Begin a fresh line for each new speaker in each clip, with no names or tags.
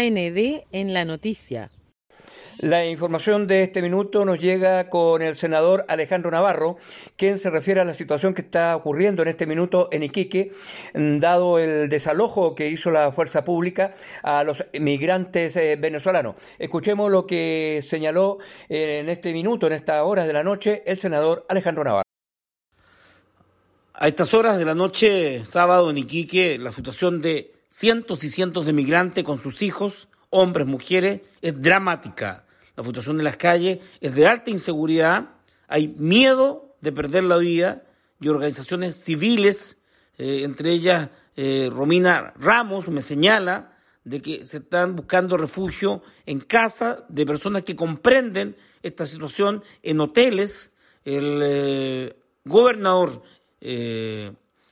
AND en la noticia.
La información de este minuto nos llega con el senador Alejandro Navarro, quien se refiere a la situación que está ocurriendo en este minuto en Iquique, dado el desalojo que hizo la fuerza pública a los migrantes eh, venezolanos. Escuchemos lo que señaló en este minuto, en estas horas de la noche, el senador Alejandro Navarro.
A estas horas de la noche, sábado en Iquique, la situación de cientos y cientos de migrantes con sus hijos, hombres, mujeres, es dramática la situación de las calles es de alta inseguridad, hay miedo de perder la vida y organizaciones civiles, eh, entre ellas eh, Romina Ramos, me señala de que se están buscando refugio en casa de personas que comprenden esta situación en hoteles. El eh, gobernador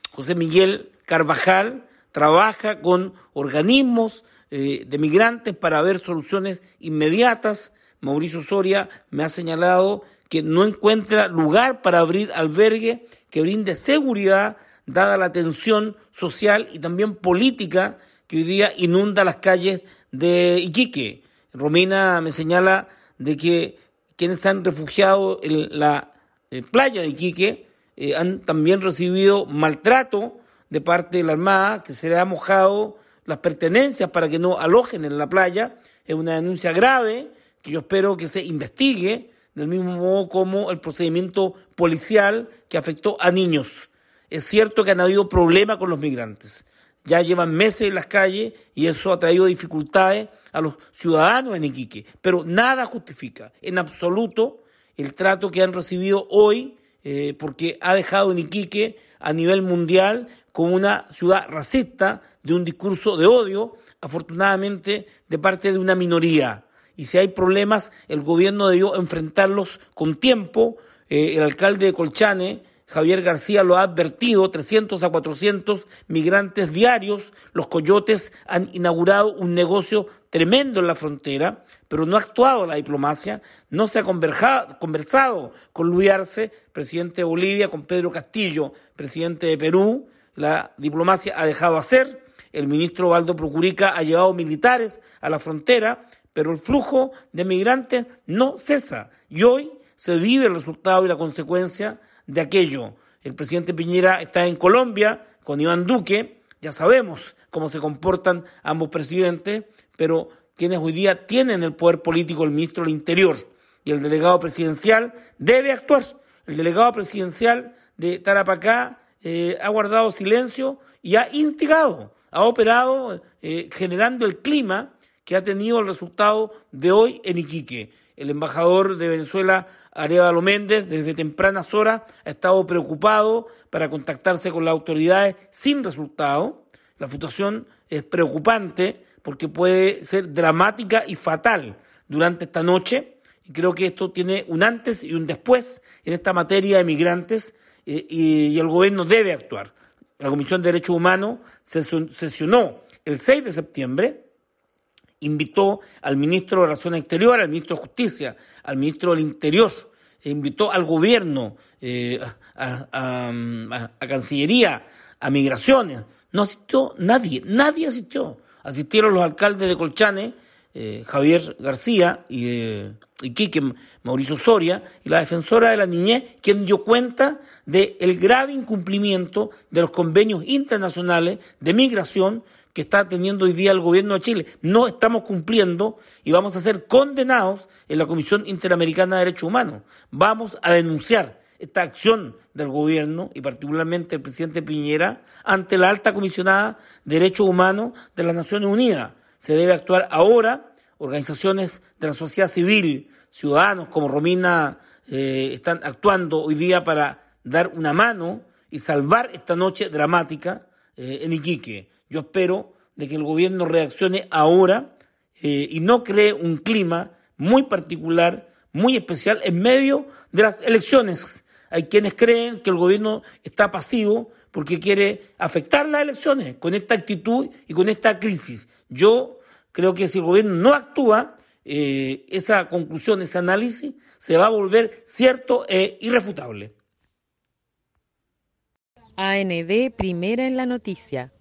José Miguel Carvajal trabaja con organismos de migrantes para ver soluciones inmediatas Mauricio Soria me ha señalado que no encuentra lugar para abrir albergue que brinde seguridad dada la tensión social y también política que hoy día inunda las calles de Iquique. Romina me señala de que quienes han refugiado en la eh, playa de Iquique eh, han también recibido maltrato de parte de la Armada, que se le ha mojado las pertenencias para que no alojen en la playa. Es una denuncia grave que yo espero que se investigue del mismo modo como el procedimiento policial que afectó a niños. Es cierto que han habido problemas con los migrantes. Ya llevan meses en las calles y eso ha traído dificultades a los ciudadanos en Iquique. Pero nada justifica en absoluto el trato que han recibido hoy, eh, porque ha dejado en Iquique a nivel mundial como una ciudad racista de un discurso de odio, afortunadamente de parte de una minoría y si hay problemas, el gobierno debió enfrentarlos con tiempo. Eh, el alcalde de Colchane, Javier García, lo ha advertido, 300 a 400 migrantes diarios. Los coyotes han inaugurado un negocio tremendo en la frontera, pero no ha actuado la diplomacia, no se ha conversado con Luis Arce, presidente de Bolivia, con Pedro Castillo, presidente de Perú. La diplomacia ha dejado hacer. El ministro Valdo Procurica ha llevado militares a la frontera pero el flujo de migrantes no cesa y hoy se vive el resultado y la consecuencia de aquello. El presidente Piñera está en Colombia con Iván Duque, ya sabemos cómo se comportan ambos presidentes, pero quienes hoy día tienen el poder político, el ministro del Interior y el delegado presidencial, debe actuar. El delegado presidencial de Tarapacá eh, ha guardado silencio y ha instigado, ha operado eh, generando el clima que ha tenido el resultado de hoy en Iquique. El embajador de Venezuela, Arevalo Méndez, desde tempranas horas ha estado preocupado para contactarse con las autoridades sin resultado. La situación es preocupante porque puede ser dramática y fatal durante esta noche. Y creo que esto tiene un antes y un después en esta materia de migrantes eh, y, el gobierno debe actuar. La Comisión de Derechos Humanos sesionó el 6 de septiembre invitó al ministro de Relaciones Exteriores, al ministro de Justicia, al ministro del Interior, e invitó al gobierno, eh, a, Cancillería, a Migraciones. No asistió nadie, nadie asistió. Asistieron los alcaldes de Colchane, eh, Javier García y de Iquique, Mauricio Soria, y la defensora de la niñez, quien dio cuenta del grave incumplimiento de los convenios internacionales de migración que está teniendo hoy día el gobierno de Chile. No estamos cumpliendo y vamos a ser condenados en la Comisión Interamericana de Derechos Humanos. Vamos a denunciar esta acción del gobierno y particularmente el presidente Piñera ante la alta comisionada de Derechos Humanos de las Naciones Unidas. Se debe actuar ahora. Organizaciones de la sociedad civil, ciudadanos como Romina, eh, están actuando hoy día para dar una mano y salvar esta noche dramática eh, en Iquique. Yo espero de que el gobierno reaccione ahora eh, y no cree un clima muy particular, muy especial en medio de las elecciones. Hay quienes creen que el gobierno está pasivo porque quiere afectar las elecciones con esta actitud y con esta crisis. Yo creo que si el gobierno no actúa, eh, esa conclusión, ese análisis, se va a volver cierto e irrefutable.
AND, primera en la noticia.